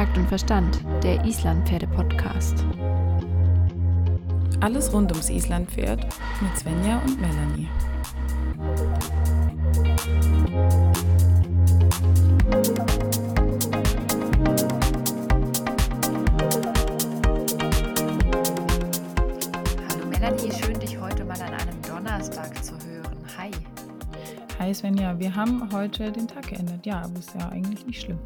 Takt und Verstand, der Islandpferde-Podcast. Alles rund ums Islandpferd mit Svenja und Melanie. Hallo Melanie, schön dich heute mal an einem Donnerstag zu hören. Hi. Hi Svenja, wir haben heute den Tag geändert. Ja, aber ist ja eigentlich nicht schlimm.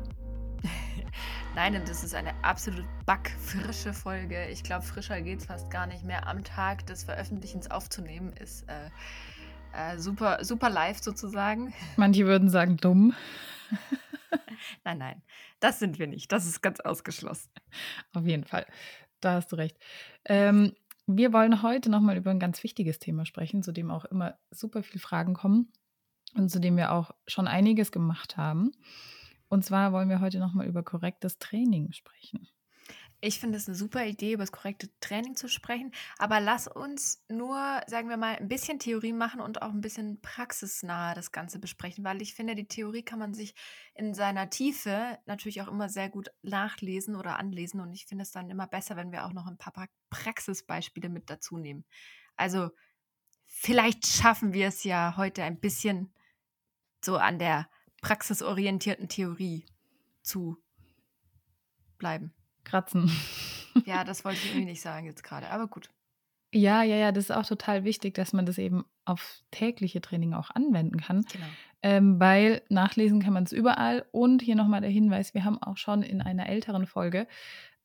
Nein, das ist eine absolut backfrische Folge. Ich glaube, frischer geht es fast gar nicht mehr. Am Tag des Veröffentlichens aufzunehmen ist äh, äh, super, super live sozusagen. Manche würden sagen dumm. nein, nein, das sind wir nicht. Das ist ganz ausgeschlossen. Auf jeden Fall. Da hast du recht. Ähm, wir wollen heute nochmal über ein ganz wichtiges Thema sprechen, zu dem auch immer super viele Fragen kommen und zu dem wir auch schon einiges gemacht haben. Und zwar wollen wir heute nochmal über korrektes Training sprechen. Ich finde es eine super Idee, über das korrekte Training zu sprechen. Aber lass uns nur, sagen wir mal, ein bisschen Theorie machen und auch ein bisschen praxisnah das Ganze besprechen, weil ich finde, die Theorie kann man sich in seiner Tiefe natürlich auch immer sehr gut nachlesen oder anlesen. Und ich finde es dann immer besser, wenn wir auch noch ein paar Praxisbeispiele mit dazu nehmen. Also vielleicht schaffen wir es ja heute ein bisschen so an der praxisorientierten Theorie zu bleiben. Kratzen. Ja, das wollte ich irgendwie nicht sagen jetzt gerade, aber gut. Ja, ja, ja, das ist auch total wichtig, dass man das eben auf tägliche Training auch anwenden kann. Genau. Ähm, weil nachlesen kann man es überall. Und hier nochmal der Hinweis, wir haben auch schon in einer älteren Folge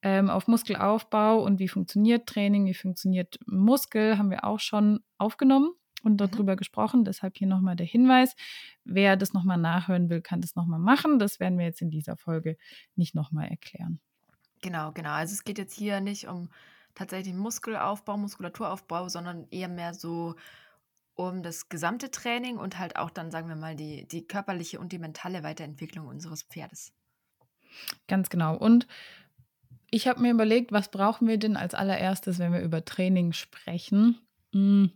ähm, auf Muskelaufbau und wie funktioniert Training, wie funktioniert Muskel, haben wir auch schon aufgenommen und Mhm. darüber gesprochen. Deshalb hier nochmal der Hinweis. Wer das nochmal nachhören will, kann das nochmal machen. Das werden wir jetzt in dieser Folge nicht nochmal erklären. Genau, genau. Also es geht jetzt hier nicht um tatsächlich Muskelaufbau, Muskulaturaufbau, sondern eher mehr so um das gesamte Training und halt auch dann, sagen wir mal, die, die körperliche und die mentale Weiterentwicklung unseres Pferdes. Ganz genau. Und ich habe mir überlegt, was brauchen wir denn als allererstes, wenn wir über Training sprechen? Hm.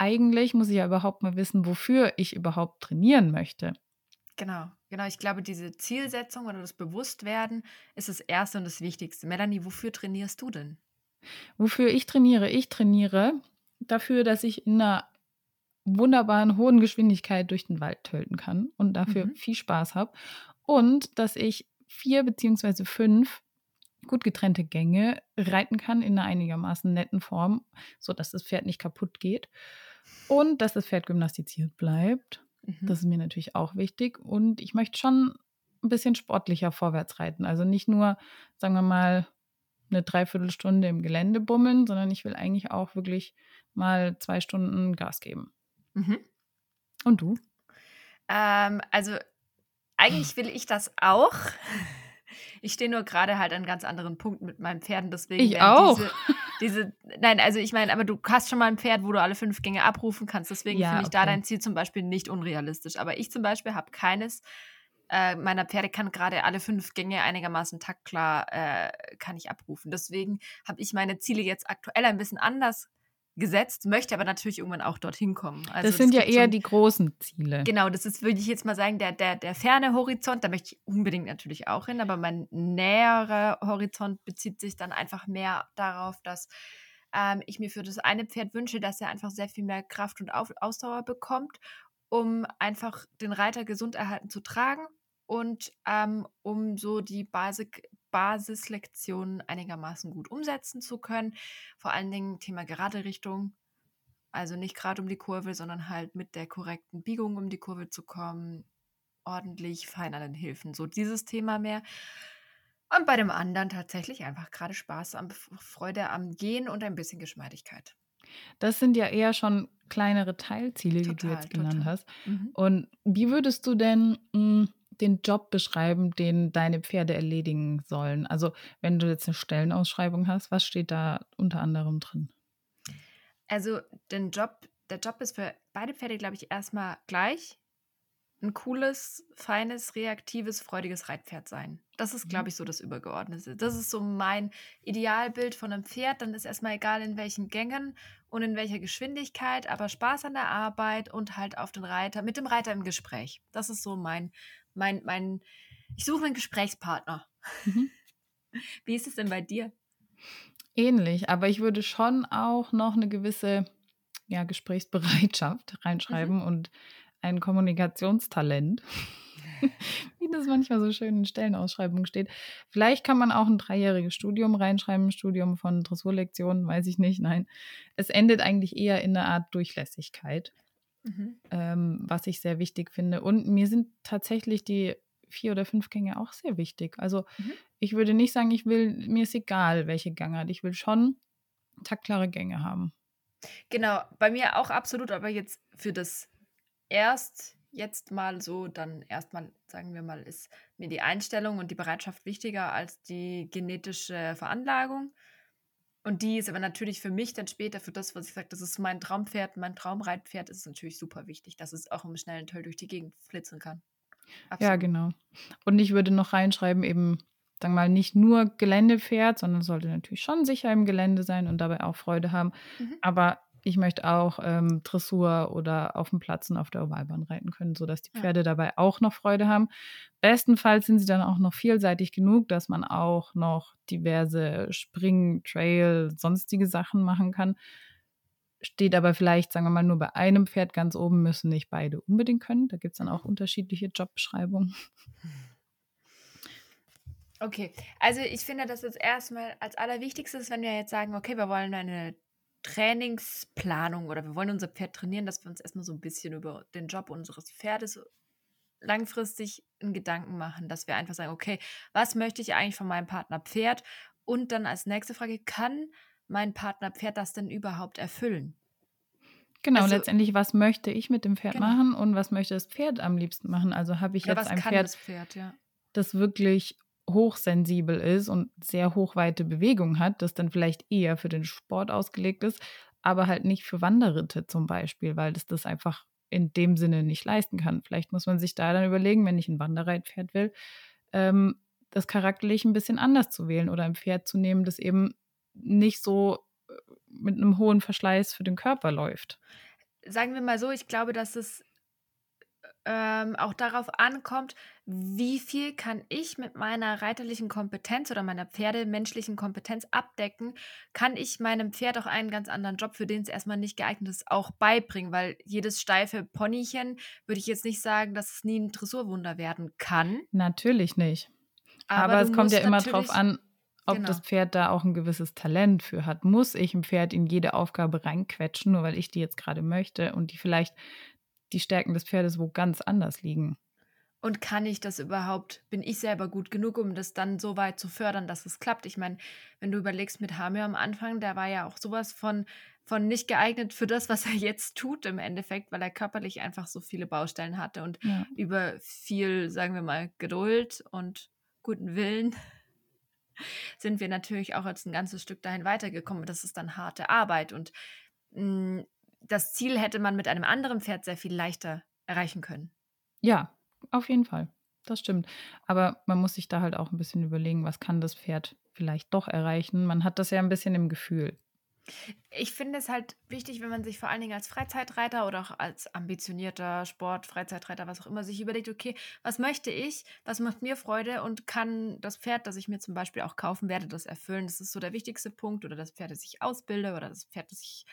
Eigentlich muss ich ja überhaupt mal wissen, wofür ich überhaupt trainieren möchte. Genau, genau. Ich glaube, diese Zielsetzung oder das Bewusstwerden ist das Erste und das Wichtigste. Melanie, wofür trainierst du denn? Wofür ich trainiere? Ich trainiere dafür, dass ich in einer wunderbaren hohen Geschwindigkeit durch den Wald töten kann und dafür Mhm. viel Spaß habe. Und dass ich vier beziehungsweise fünf gut getrennte Gänge reiten kann in einer einigermaßen netten Form, sodass das Pferd nicht kaputt geht. Und dass das Pferd gymnastiziert bleibt. Mhm. Das ist mir natürlich auch wichtig. Und ich möchte schon ein bisschen sportlicher vorwärts reiten. Also nicht nur, sagen wir mal, eine Dreiviertelstunde im Gelände bummeln, sondern ich will eigentlich auch wirklich mal zwei Stunden Gas geben. Mhm. Und du? Ähm, also eigentlich will ich das auch. Ich stehe nur gerade halt an ganz anderen Punkten mit meinen Pferden, deswegen Ich auch. Diese, diese, nein, also ich meine, aber du hast schon mal ein Pferd, wo du alle fünf Gänge abrufen kannst. Deswegen Ja, finde ich da okay. dein Ziel zum Beispiel nicht unrealistisch. Aber ich zum Beispiel habe keines äh, meiner Pferde kann gerade alle fünf Gänge einigermaßen taktklar äh, kann ich abrufen. Deswegen habe ich meine Ziele jetzt aktuell ein bisschen anders gesetzt, möchte aber natürlich irgendwann auch dorthin kommen. Also das sind ja gibt so eher ein- die großen Ziele. Genau, das ist, würde ich jetzt mal sagen, der, der, der ferne Horizont, da möchte ich unbedingt natürlich auch hin, aber mein näherer Horizont bezieht sich dann einfach mehr darauf, dass ähm, ich mir für das eine Pferd wünsche, dass er einfach sehr viel mehr Kraft und Auf Ausdauer bekommt, um einfach den Reiter gesund erhalten zu tragen und ähm, um so die Basic Basislektionen einigermaßen gut umsetzen zu können. Vor allen Dingen Thema gerade Richtung, also nicht gerade um die Kurve, sondern halt mit der korrekten Biegung um die Kurve zu kommen, ordentlich fein an den Hilfen. So dieses Thema mehr. Und bei dem anderen tatsächlich einfach gerade Spaß am Freude am Gehen und ein bisschen Geschmeidigkeit. Das sind ja eher schon kleinere Teilziele, die du Total, jetzt genannt total. hast. Mhm. Und wie würdest du denn mh, den Job beschreiben, den deine Pferde erledigen sollen? Also wenn du jetzt eine Stellenausschreibung hast, was steht da unter anderem drin? Also den Job, der Job ist für beide Pferde, glaube ich, erstmal gleich. Ein cooles, feines, reaktives, freudiges Reitpferd sein. Das ist, Mhm. glaube ich, so das Übergeordnete. Das ist so mein Idealbild von einem Pferd. Dann ist erstmal egal, in welchen Gängen und in welcher Geschwindigkeit, aber Spaß an der Arbeit und halt auf den Reiter, mit dem Reiter im Gespräch. Das ist so mein, mein, mein ich suche einen Gesprächspartner. Mhm. Wie ist es denn bei dir? Ähnlich, aber ich würde schon auch noch eine gewisse ja, Gesprächsbereitschaft reinschreiben mhm. und ein Kommunikationstalent, wie das manchmal so schön in Stellenausschreibungen steht. Vielleicht kann man auch ein dreijähriges Studium reinschreiben, ein Studium von Dressurlektionen, weiß ich nicht. Nein, es endet eigentlich eher in einer Art Durchlässigkeit, mhm. ähm, was ich sehr wichtig finde. Und mir sind tatsächlich die vier oder fünf Gänge auch sehr wichtig. Also mhm. ich würde nicht sagen, ich will, mir ist egal, welche Gangart. Ich will schon taktklare Gänge haben. Genau, bei mir auch absolut, aber jetzt für das erst jetzt mal so, dann erstmal, sagen wir mal, ist mir die Einstellung und die Bereitschaft wichtiger als die genetische Veranlagung. Und die ist aber natürlich für mich dann später, für das, was ich sage, das ist mein Traumpferd, mein Traumreitpferd, ist natürlich super wichtig, dass es auch im schnellen Töll durch die Gegend flitzen kann. Absolut. Ja, genau. Und ich würde noch reinschreiben, eben, sagen wir mal, nicht nur Geländepferd, sondern sollte natürlich schon sicher im Gelände sein und dabei auch Freude haben. Mhm. Aber ich möchte auch ähm, Dressur oder auf dem Platz und auf der Ovalbahn reiten können, sodass die Pferde ja. dabei auch noch Freude haben. Bestenfalls sind sie dann auch noch vielseitig genug, dass man auch noch diverse Spring, Trail, sonstige Sachen machen kann steht aber vielleicht, sagen wir mal, nur bei einem Pferd ganz oben, müssen nicht beide unbedingt können. Da gibt es dann auch unterschiedliche Jobbeschreibungen. Okay, also ich finde, dass das erstmal als allerwichtigstes, wenn wir jetzt sagen, okay, wir wollen eine Trainingsplanung oder wir wollen unser Pferd trainieren, dass wir uns erstmal so ein bisschen über den Job unseres Pferdes langfristig in Gedanken machen, dass wir einfach sagen, okay, was möchte ich eigentlich von meinem Partner Pferd? Und dann als nächste Frage, kann mein Partner Pferd das denn überhaupt erfüllen? Genau, also, letztendlich, was möchte ich mit dem Pferd genau. machen und was möchte das Pferd am liebsten machen? Also habe ich Oder jetzt ein Pferd, das, Pferd ja. das wirklich hochsensibel ist und sehr hochweite Bewegung hat, das dann vielleicht eher für den Sport ausgelegt ist, aber halt nicht für Wanderritte zum Beispiel, weil das das einfach in dem Sinne nicht leisten kann. Vielleicht muss man sich da dann überlegen, wenn ich ein Wanderreitpferd will, ähm, das charakterlich ein bisschen anders zu wählen oder ein Pferd zu nehmen, das eben nicht so äh, mit einem hohen Verschleiß für den Körper läuft. Sagen wir mal so, ich glaube, dass es ähm, auch darauf ankommt, wie viel kann ich mit meiner reiterlichen Kompetenz oder meiner pferdemenschlichen Kompetenz abdecken, kann ich meinem Pferd auch einen ganz anderen Job, für den es erstmal nicht geeignet ist, auch beibringen, weil jedes steife Ponychen würde ich jetzt nicht sagen, dass es nie ein Dressurwunder werden kann. Natürlich nicht. Aber, Aber es kommt ja immer drauf an, ob genau. das Pferd da auch ein gewisses Talent für hat. Muss ich ein Pferd in jede Aufgabe reinquetschen, nur weil ich die jetzt gerade möchte und die vielleicht die Stärken des Pferdes wo ganz anders liegen? Und kann ich das überhaupt, bin ich selber gut genug, um das dann so weit zu fördern, dass es klappt? Ich meine, wenn du überlegst mit Hamir am Anfang, der war ja auch sowas von, von nicht geeignet für das, was er jetzt tut im Endeffekt, weil er körperlich einfach so viele Baustellen hatte und ja. über viel, sagen wir mal, Geduld und guten Willen sind wir natürlich auch jetzt ein ganzes Stück dahin weitergekommen. Das ist dann harte Arbeit und mh, hm, das Ziel hätte man mit einem anderen Pferd sehr viel leichter erreichen können. Ja, auf jeden Fall. Das stimmt. Aber man muss sich da halt auch ein bisschen überlegen, was kann das Pferd vielleicht doch erreichen. Man hat das ja ein bisschen im Gefühl. Ich finde es halt wichtig, wenn man sich vor allen Dingen als Freizeitreiter oder auch als ambitionierter Sport, Freizeitreiter, was auch immer, sich überlegt, okay, was möchte ich, was macht mir Freude und kann das Pferd, das ich mir zum Beispiel auch kaufen werde, das erfüllen. Das ist so der wichtigste Punkt. Oder das Pferd, das ich ausbilde oder das Pferd, das ich,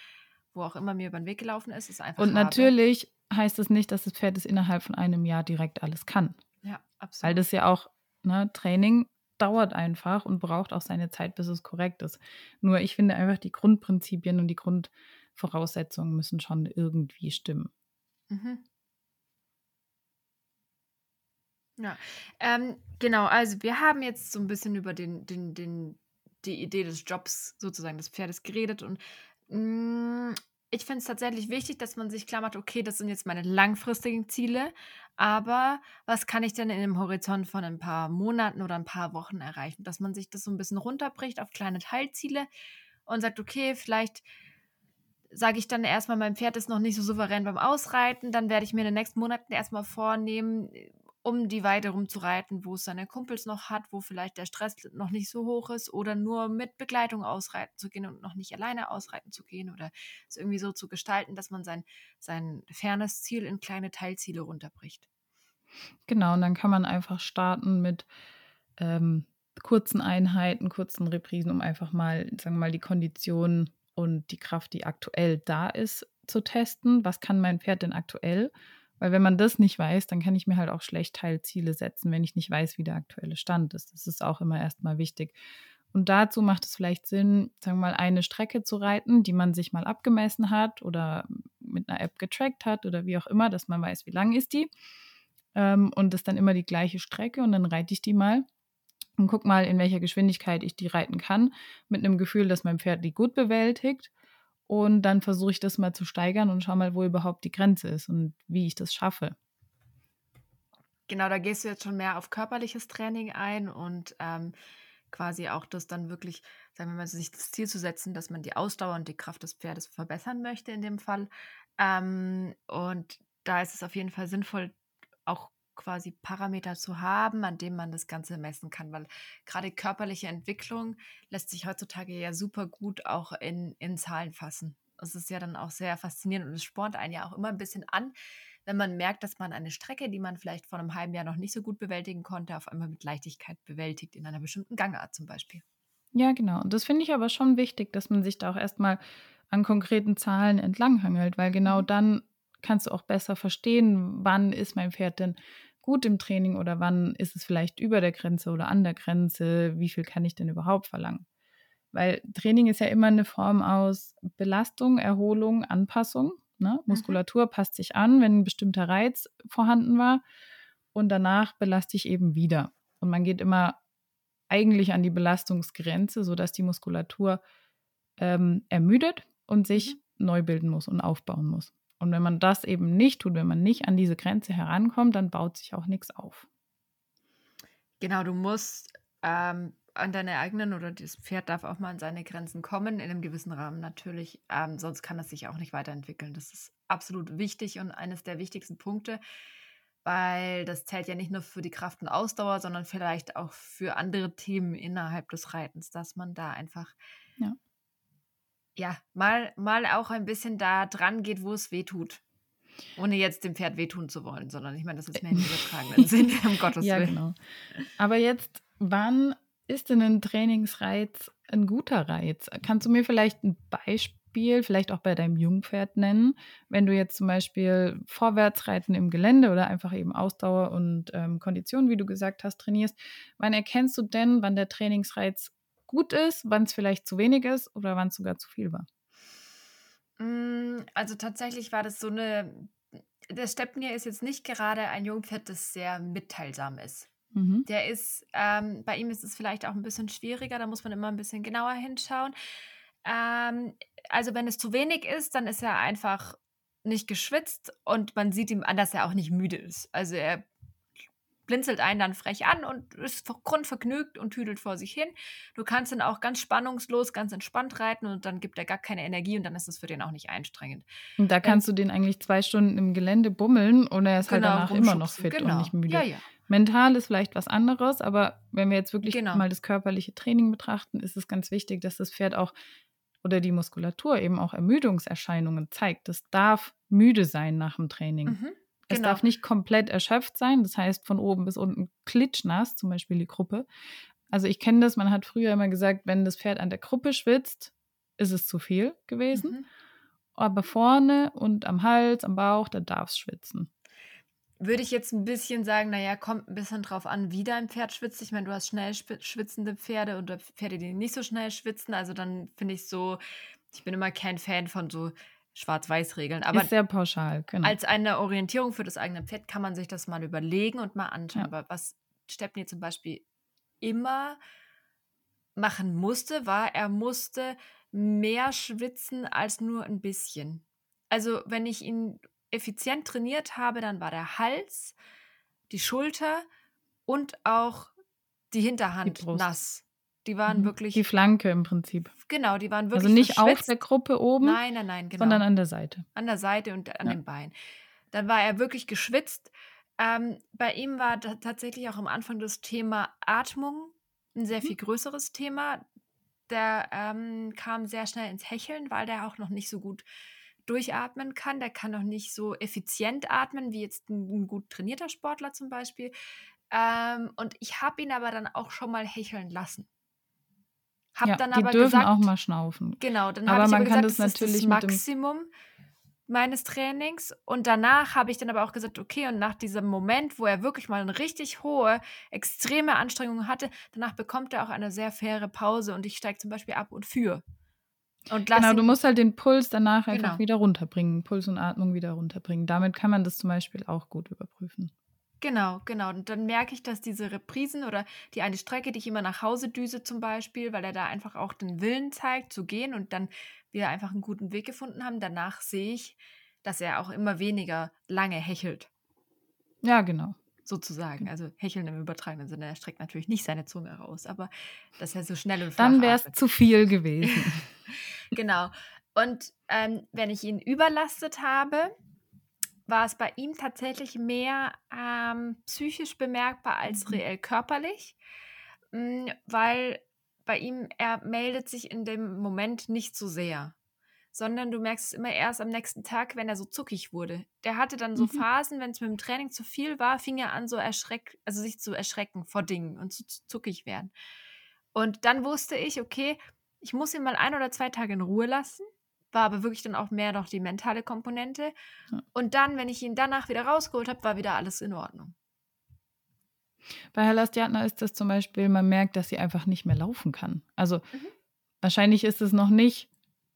wo auch immer mir über den Weg gelaufen ist, ist einfach. Und habe. natürlich heißt es das nicht, dass das Pferd es innerhalb von einem Jahr direkt alles kann. Ja, absolut. Weil das ja auch ne, Training dauert einfach und braucht auch seine Zeit, bis es korrekt ist. Nur ich finde einfach, die Grundprinzipien und die Grundvoraussetzungen müssen schon irgendwie stimmen. Mhm. Ja, ähm, genau. Also wir haben jetzt so ein bisschen über den, den, den, die Idee des Jobs sozusagen des Pferdes geredet und ich finde es tatsächlich wichtig, dass man sich klar macht, okay, das sind jetzt meine langfristigen Ziele, aber was kann ich denn in einem Horizont von ein paar Monaten oder ein paar Wochen erreichen? Dass man sich das so ein bisschen runterbricht auf kleine Teilziele und sagt, okay, vielleicht sage ich dann erstmal, mein Pferd ist noch nicht so souverän beim Ausreiten, dann werde ich mir in den nächsten Monaten erstmal vornehmen, um die Weide rumzureiten, wo es seine Kumpels noch hat, wo vielleicht der Stress noch nicht so hoch ist oder nur mit Begleitung ausreiten zu gehen und noch nicht alleine ausreiten zu gehen oder es irgendwie so zu gestalten, dass man sein, sein fernes Ziel in kleine Teilziele runterbricht. Genau, und dann kann man einfach starten mit ähm, kurzen Einheiten, kurzen Reprisen, um einfach mal, sagen wir mal, die Kondition und die Kraft, die aktuell da ist, zu testen. Was kann mein Pferd denn aktuell? Weil wenn man das nicht weiß, dann kann ich mir halt auch schlecht Teilziele setzen, wenn ich nicht weiß, wie der aktuelle Stand ist. Das ist auch immer erstmal wichtig. Und dazu macht es vielleicht Sinn, sagen wir mal, eine Strecke zu reiten, die man sich mal abgemessen hat oder mit einer App getrackt hat oder wie auch immer, dass man weiß, wie lang ist die. Ähm, und das ist dann immer die gleiche Strecke und dann reite ich die mal und guck mal, in welcher Geschwindigkeit ich die reiten kann, mit einem Gefühl, dass mein Pferd die gut bewältigt. Und dann versuche ich das mal zu steigern und schau mal, wo überhaupt die Grenze ist und wie ich das schaffe. Genau, da gehst du jetzt schon mehr auf körperliches Training ein und ähm, quasi auch das dann wirklich, sagen wir mal, sich das Ziel zu setzen, dass man die Ausdauer und die Kraft des Pferdes verbessern möchte in dem Fall. Ähm, und da ist es auf jeden Fall sinnvoll, auch quasi Parameter zu haben, an denen man das Ganze messen kann, weil gerade körperliche Entwicklung lässt sich heutzutage ja super gut auch in, in Zahlen fassen. Es ist ja dann auch sehr faszinierend und es spornt einen ja auch immer ein bisschen an, wenn man merkt, dass man eine Strecke, die man vielleicht vor einem halben Jahr noch nicht so gut bewältigen konnte, auf einmal mit Leichtigkeit bewältigt, in einer bestimmten Gangart zum Beispiel. Ja, genau. Und das finde ich aber schon wichtig, dass man sich da auch erstmal an konkreten Zahlen entlanghangelt, weil genau mhm. dann kannst du auch besser verstehen, wann ist mein Pferd denn gut im Training oder wann ist es vielleicht über der Grenze oder an der Grenze? Wie viel kann ich denn überhaupt verlangen? Weil Training ist ja immer eine Form aus Belastung, Erholung, Anpassung. Ne? Mhm. Muskulatur mhm. passt sich an, wenn ein bestimmter Reiz vorhanden war. Und danach belaste ich eben wieder. Und man geht immer eigentlich an die Belastungsgrenze, sodass die Muskulatur ähm, ermüdet und sich mhm. neu bilden muss und aufbauen muss. Und wenn man das eben nicht tut, wenn man nicht an diese Grenze herankommt, dann baut sich auch nichts auf. Genau, du musst ähm, an deine eigenen oder das Pferd darf auch mal an seine Grenzen kommen, in einem gewissen Rahmen natürlich. Ähm, sonst kann es sich auch nicht weiterentwickeln. Das ist absolut wichtig und eines der wichtigsten Punkte, weil das zählt ja nicht nur für die Kraft und Ausdauer, sondern vielleicht auch für andere Themen innerhalb des Reitens, dass man da einfach ja ja, mal, mal auch ein bisschen da dran geht, wo es weh tut. Ohne jetzt dem Pferd wehtun zu wollen, sondern ich meine, das ist mehr im übertragenen Sinn, um Gottes ja, Willen. Genau. Aber jetzt, wann ist denn ein Trainingsreiz ein guter Reiz? Kannst du mir vielleicht ein Beispiel, vielleicht auch bei deinem Jungpferd nennen, wenn du jetzt zum Beispiel Vorwärtsreiten im Gelände oder einfach eben Ausdauer und ähm, Kondition, wie du gesagt hast, trainierst, wann erkennst du denn, wann der Trainingsreiz gut ist, wann es vielleicht zu wenig ist oder wann es sogar zu viel war? Mm, also tatsächlich war das so eine. Der Stepnier ist jetzt nicht gerade ein Jungpferd, das sehr mitteilsam ist. Mhm. Der ist, ähm, bei ihm ist es vielleicht auch ein bisschen schwieriger, da muss man immer ein bisschen genauer hinschauen. Ähm, also wenn es zu wenig ist, dann ist er einfach nicht geschwitzt und man sieht ihm an, dass er auch nicht müde ist. Also er blinzelt einen dann frech an und ist grundvergnügt und tüdelt vor sich hin. Du kannst dann auch ganz spannungslos, ganz entspannt reiten und dann gibt er gar keine Energie und dann ist es für den auch nicht anstrengend. Und da kannst ähm, du den eigentlich zwei Stunden im Gelände bummeln und er ist halt genau, halt danach immer noch fit genau. und nicht müde. Ja, ja. Mental ist vielleicht was anderes, aber wenn wir jetzt wirklich genau. mal das körperliche Training betrachten, ist es ganz wichtig, dass das Pferd auch oder die Muskulatur eben auch Ermüdungserscheinungen zeigt. Das darf müde sein nach dem Training. Mhm. Es genau. darf nicht komplett erschöpft sein, das heißt von oben bis unten klitschnass, zum Beispiel die Gruppe. Also ich kenne das, man hat früher immer gesagt, wenn das Pferd an der Gruppe schwitzt, ist es zu viel gewesen. Mhm. Aber vorne und am Hals, am Bauch, da darf es schwitzen. Würde ich jetzt ein bisschen sagen, naja, kommt ein bisschen drauf an, wie dein Pferd schwitzt. Ich meine, du hast schnell schwitzende Pferde oder Pferde, die nicht so schnell schwitzen. Also dann finde ich so, ich bin immer kein Fan von so Schwarz-Weiß-Regeln. Aber ist sehr pauschal, genau. Als eine Orientierung für das eigene Pferd kann man sich das mal überlegen und mal anschauen. Ja. Was Stepney zum Beispiel immer machen musste, war, er musste mehr schwitzen als nur ein bisschen. Also, wenn ich ihn effizient trainiert habe, dann war der Hals, die Schulter und auch die Hinterhand die nass. Die waren mhm. wirklich. Die Flanke im Prinzip. Genau, die waren wirklich. Also nicht auf der Gruppe oben. Nein, nein, nein, genau. Sondern an der Seite. An der Seite und an ja. den Beinen. Dann war er wirklich geschwitzt. Ähm, bei ihm war tatsächlich auch am Anfang das Thema Atmung ein sehr viel mhm. größeres Thema. Der ähm, kam sehr schnell ins Hecheln, weil der auch noch nicht so gut durchatmen kann. Der kann noch nicht so effizient atmen wie jetzt ein, ein gut trainierter Sportler zum Beispiel. Ähm, und ich habe ihn aber dann auch schon mal hecheln lassen. Hab ja, dann die aber dürfen gesagt, auch mal schnaufen. Genau, dann habe ich man aber kann gesagt, das, das natürlich ist das Maximum meines Trainings. Und danach habe ich dann aber auch gesagt, okay, und nach diesem Moment, wo er wirklich mal eine richtig hohe, extreme Anstrengung hatte, danach bekommt er auch eine sehr faire Pause und ich steige zum Beispiel ab und führe. Und genau, du musst halt den Puls danach einfach genau. wieder runterbringen, Puls und Atmung wieder runterbringen. Damit kann man das zum Beispiel auch gut überprüfen. Genau, genau. Und dann merke ich, dass diese Reprisen oder die eine Strecke, die ich immer nach Hause düse zum Beispiel, weil er da einfach auch den Willen zeigt zu gehen und dann wir einfach einen guten Weg gefunden haben, danach sehe ich, dass er auch immer weniger lange hechelt. Ja, genau. Sozusagen. Also hecheln im übertragenen Sinne. Er streckt natürlich nicht seine Zunge raus, aber dass er so schnell und Dann wäre es zu viel gewesen. genau. Und ähm, wenn ich ihn überlastet habe, war es bei ihm tatsächlich mehr ähm, psychisch bemerkbar als mhm. reell körperlich, mh, mm, weil bei ihm, er meldet sich in dem Moment nicht so sehr, sondern du merkst es immer erst am nächsten Tag, wenn er so zuckig wurde. Der hatte dann so mhm. Phasen, wenn es mit dem Training zu viel war, fing er an, so erschreck, also sich zu erschrecken vor Dingen und zu, zu zuckig werden. Und dann wusste ich, okay, ich muss ihn mal ein oder zwei Tage in Ruhe lassen war aber wirklich dann auch mehr noch die mentale Komponente. Ja. Und dann, wenn ich ihn danach wieder rausgeholt habe, war wieder alles in Ordnung. Bei Herr Lastiatna ist das zum Beispiel, man merkt, dass sie einfach nicht mehr laufen kann. Also mhm. wahrscheinlich ist es noch nicht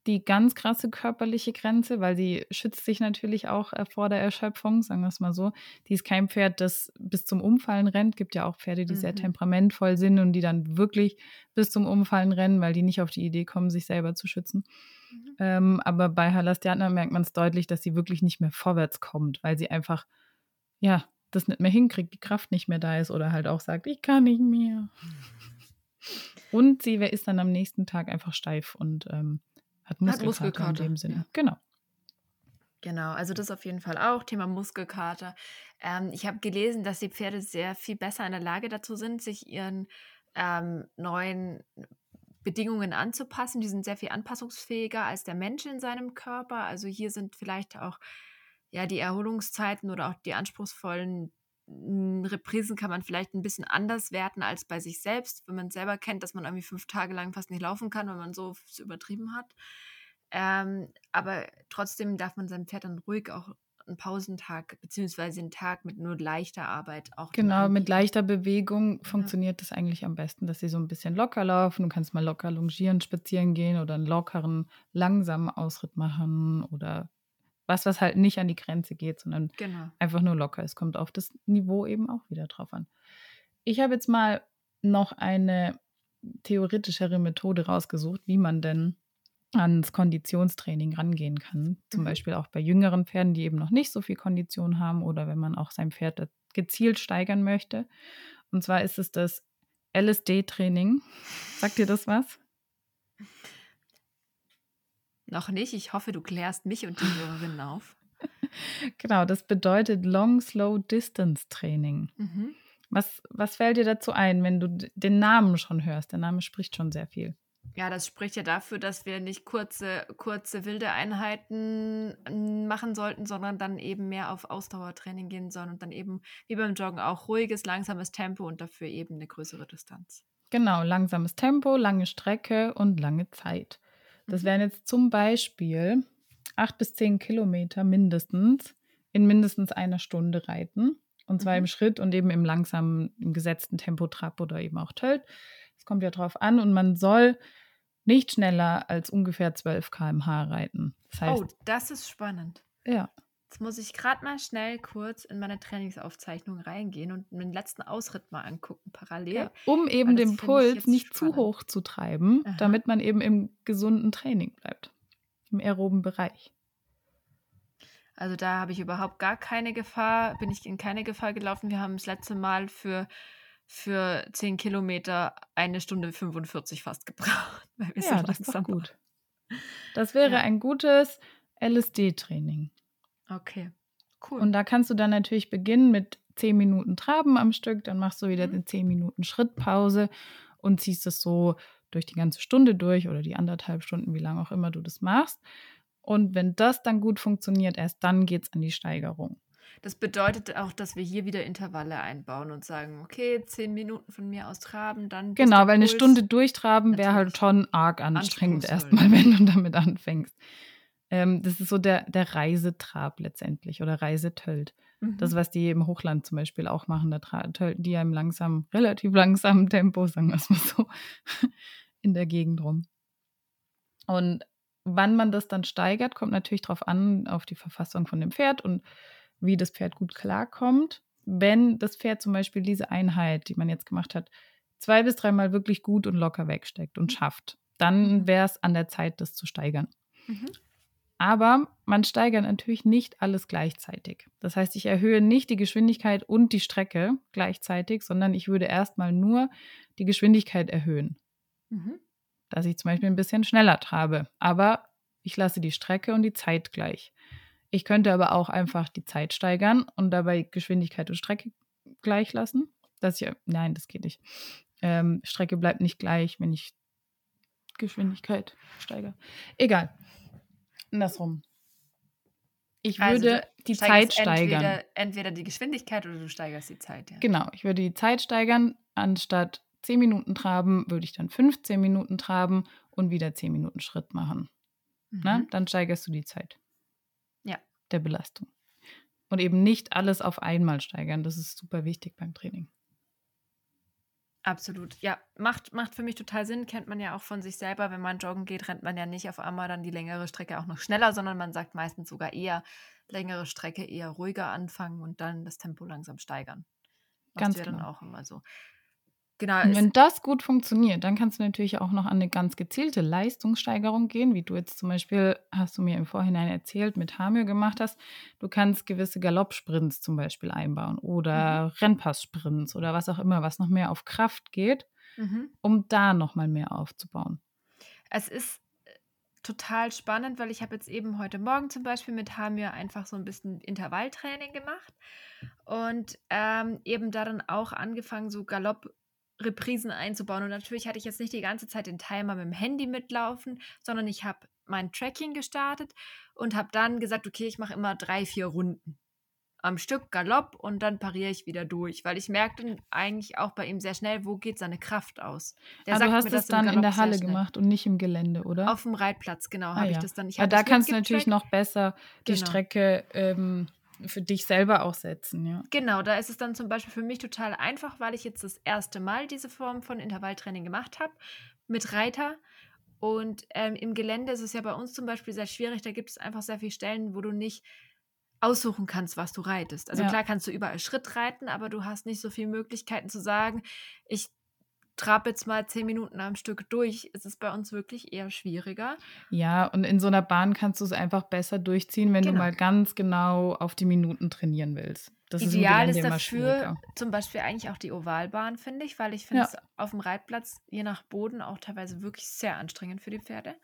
die ganz krasse körperliche Grenze, weil sie schützt sich natürlich auch äh, vor der Erschöpfung, sagen wir es mal so. Die ist kein Pferd, das bis zum Umfallen rennt. Gibt ja auch Pferde, die mhm. sehr temperamentvoll sind und die dann wirklich bis zum Umfallen rennen, weil die nicht auf die Idee kommen, sich selber zu schützen. Mhm. Ähm, aber bei Halastiana merkt man es deutlich, dass sie wirklich nicht mehr vorwärts kommt, weil sie einfach, ja, das nicht mehr hinkriegt, die Kraft nicht mehr da ist oder halt auch sagt, ich kann nicht mehr. Und sie ist dann am nächsten Tag einfach steif und ähm, hat Muskelkater, hat Muskelkater in dem Sinne. Ja. Genau. Genau, also das auf jeden Fall auch, Thema Muskelkater. Ähm, ich habe gelesen, dass die Pferde sehr viel besser in der Lage dazu sind, sich ihren ähm, neuen Bedingungen anzupassen. Die sind sehr viel anpassungsfähiger als der Mensch in seinem Körper. Also hier sind vielleicht auch ja die Erholungszeiten oder auch die anspruchsvollen hm, Reprisen kann man vielleicht ein bisschen anders werten als bei sich selbst, wenn man selber kennt, dass man irgendwie fünf Tage lang fast nicht laufen kann, wenn man so übertrieben hat. Ähm, aber trotzdem darf man seinem Pferd dann ruhig auch einen Pausentag beziehungsweise einen Tag mit nur leichter Arbeit auch. Genau, mit leichter Bewegung funktioniert ja. das eigentlich am besten, dass sie so ein bisschen locker laufen. Du kannst mal locker longieren, spazieren gehen oder einen lockeren, langsamen Ausritt machen oder was, was halt nicht an die Grenze geht, sondern genau. einfach nur locker. Es kommt auf das Niveau eben auch wieder drauf an. Ich habe jetzt mal noch eine theoretischere Methode rausgesucht, wie man denn ans Konditionstraining rangehen kann. Zum mhm. Beispiel auch bei jüngeren Pferden, die eben noch nicht so viel Kondition haben oder wenn man auch sein Pferd gezielt steigern möchte. Und zwar ist es das LSD-Training. Sagt dir das was? Noch nicht. Ich hoffe, du klärst mich und die Hörerinnen auf. genau, das bedeutet Long Slow Distance Training. Mhm. Was, was fällt dir dazu ein, wenn du den Namen schon hörst? Der Name spricht schon sehr viel. Ja, das spricht ja dafür, dass wir nicht kurze, kurze wilde Einheiten hm, machen sollten, sondern dann eben mehr auf Ausdauertraining gehen sollen und dann eben wie beim Joggen auch ruhiges, langsames Tempo und dafür eben eine größere Distanz. Genau, langsames Tempo, lange Strecke und lange Zeit. Das mhm. wären jetzt zum Beispiel acht bis zehn Kilometer mindestens in mindestens einer Stunde reiten. Und zwar mhm. im Schritt und eben im langsamen, im gesetzten Tempo-Trab oder eben auch Tölt. Es kommt ja drauf an und man soll nicht schneller als ungefähr 12 km/h reiten. Das heißt, oh, das ist spannend. Ja. Jetzt muss ich gerade mal schnell kurz in meine Trainingsaufzeichnung reingehen und den letzten Ausritt mal angucken, parallel. Ja, um eben den Puls nicht spannend. zu hoch zu treiben, Aha. damit man eben im gesunden Training bleibt, im aeroben Bereich. Also da habe ich überhaupt gar keine Gefahr, bin ich in keine Gefahr gelaufen. Wir haben das letzte Mal für für 10 Kilometer eine Stunde 45 fast gebraucht. Weil wir ja, so das ist doch gut. Das wäre ja. ein gutes LSD-Training. Okay, cool. Und da kannst du dann natürlich beginnen mit 10 Minuten Traben am Stück, dann machst du wieder mhm. eine 10 Minuten Schrittpause und ziehst es so durch die ganze Stunde durch oder die anderthalb Stunden, wie lange auch immer du das machst. Und wenn das dann gut funktioniert, erst dann geht es an die Steigerung. Das bedeutet auch, dass wir hier wieder Intervalle einbauen und sagen, okay, zehn Minuten von mir aus traben, dann. Genau, weil eine Stunde durchtraben wäre halt schon arg anstrengend erstmal, wenn du damit anfängst. Ähm, das ist so der, der Reisetrab letztendlich oder Reisetölt. Mhm. Das, was die im Hochland zum Beispiel auch machen, da tölten die ja im langsam, relativ langsamen Tempo, sagen wir es mal so, in der Gegend rum. Und wann man das dann steigert, kommt natürlich darauf an, auf die Verfassung von dem Pferd und wie das Pferd gut klarkommt. Wenn das Pferd zum Beispiel diese Einheit, die man jetzt gemacht hat, zwei bis dreimal wirklich gut und locker wegsteckt und schafft, dann mhm. wäre es an der Zeit, das zu steigern. Mhm. Aber man steigert natürlich nicht alles gleichzeitig. Das heißt, ich erhöhe nicht die Geschwindigkeit und die Strecke gleichzeitig, sondern ich würde erstmal nur die Geschwindigkeit erhöhen. Mhm. Dass ich zum Beispiel ein bisschen schneller trabe. Aber ich lasse die Strecke und die Zeit gleich. Ich könnte aber auch einfach die Zeit steigern und dabei Geschwindigkeit und Strecke gleich lassen. Dass ich, nein, das geht nicht. Ähm, Strecke bleibt nicht gleich, wenn ich Geschwindigkeit steigere. Egal. Andersrum. Ich also würde die Zeit steigern. Entweder, entweder, die Geschwindigkeit oder du steigerst die Zeit. Ja. Genau, ich würde die Zeit steigern. Anstatt 10 Minuten traben, würde ich dann 15 Minuten traben und wieder 10 Minuten Schritt machen. Mhm. Na, dann steigerst du die Zeit der Belastung. Und eben nicht alles auf einmal steigern. Das ist super wichtig beim Training. Absolut, ja. Macht, macht für mich total Sinn, kennt man ja auch von sich selber. Wenn man joggen geht, rennt man ja nicht auf einmal dann die längere Strecke auch noch schneller, sondern man sagt meistens sogar eher längere Strecke, eher ruhiger anfangen und dann das Tempo langsam steigern. Machst Ganz du ja genau. dann auch immer so. Genau. Und wenn das gut funktioniert, dann kannst du natürlich auch noch an eine ganz gezielte Leistungssteigerung gehen, wie du jetzt zum Beispiel, hast du mir im Vorhinein erzählt, mit Hamir gemacht hast. Du kannst gewisse Galoppsprints zum Beispiel einbauen oder mhm. Rennpasssprints oder was auch immer, was noch mehr auf Kraft geht, mhm. um da nochmal mehr aufzubauen. Es ist äh, total spannend, weil ich habe jetzt eben heute Morgen zum Beispiel mit Hamir einfach so ein bisschen Intervalltraining gemacht und ähm, eben da dann auch angefangen, so Galopp Reprisen einzubauen. Und natürlich hatte ich jetzt nicht die ganze Zeit den Timer mit dem Handy mitlaufen, sondern ich habe mein Tracking gestartet und habe dann gesagt, okay, ich mache immer drei, vier Runden am Stück Galopp und dann pariere ich wieder durch, weil ich merkte eigentlich auch bei ihm sehr schnell, wo geht seine Kraft aus. Der ah, du hast es dann in der Halle gemacht und nicht im Gelände, oder? Auf dem Reitplatz, genau, ah, habe ja. ich das dann. Ich ja, da kannst du natürlich noch besser die genau. Strecke ähm, für dich selber auch setzen, ja. Genau, da ist es dann zum Beispiel für mich total einfach, weil ich jetzt das erste Mal diese Form von Intervalltraining gemacht habe mit Reiter. Und ähm, im Gelände ist es ja bei uns zum Beispiel sehr schwierig. Da gibt es einfach sehr viele Stellen, wo du nicht aussuchen kannst, was du reitest. Also ja. klar kannst du überall Schritt reiten, aber du hast nicht so viele Möglichkeiten zu sagen, ich trab jetzt mal zehn Minuten am Stück durch, ist es bei uns wirklich eher schwieriger. Ja, und in so einer Bahn kannst du es einfach besser durchziehen, wenn genau. du mal ganz genau auf die Minuten trainieren willst. Das Ideal ist, ist dafür zum Beispiel eigentlich auch die Ovalbahn, finde ich, weil ich finde ja. es auf dem Reitplatz je nach Boden auch teilweise wirklich sehr anstrengend für die Pferde.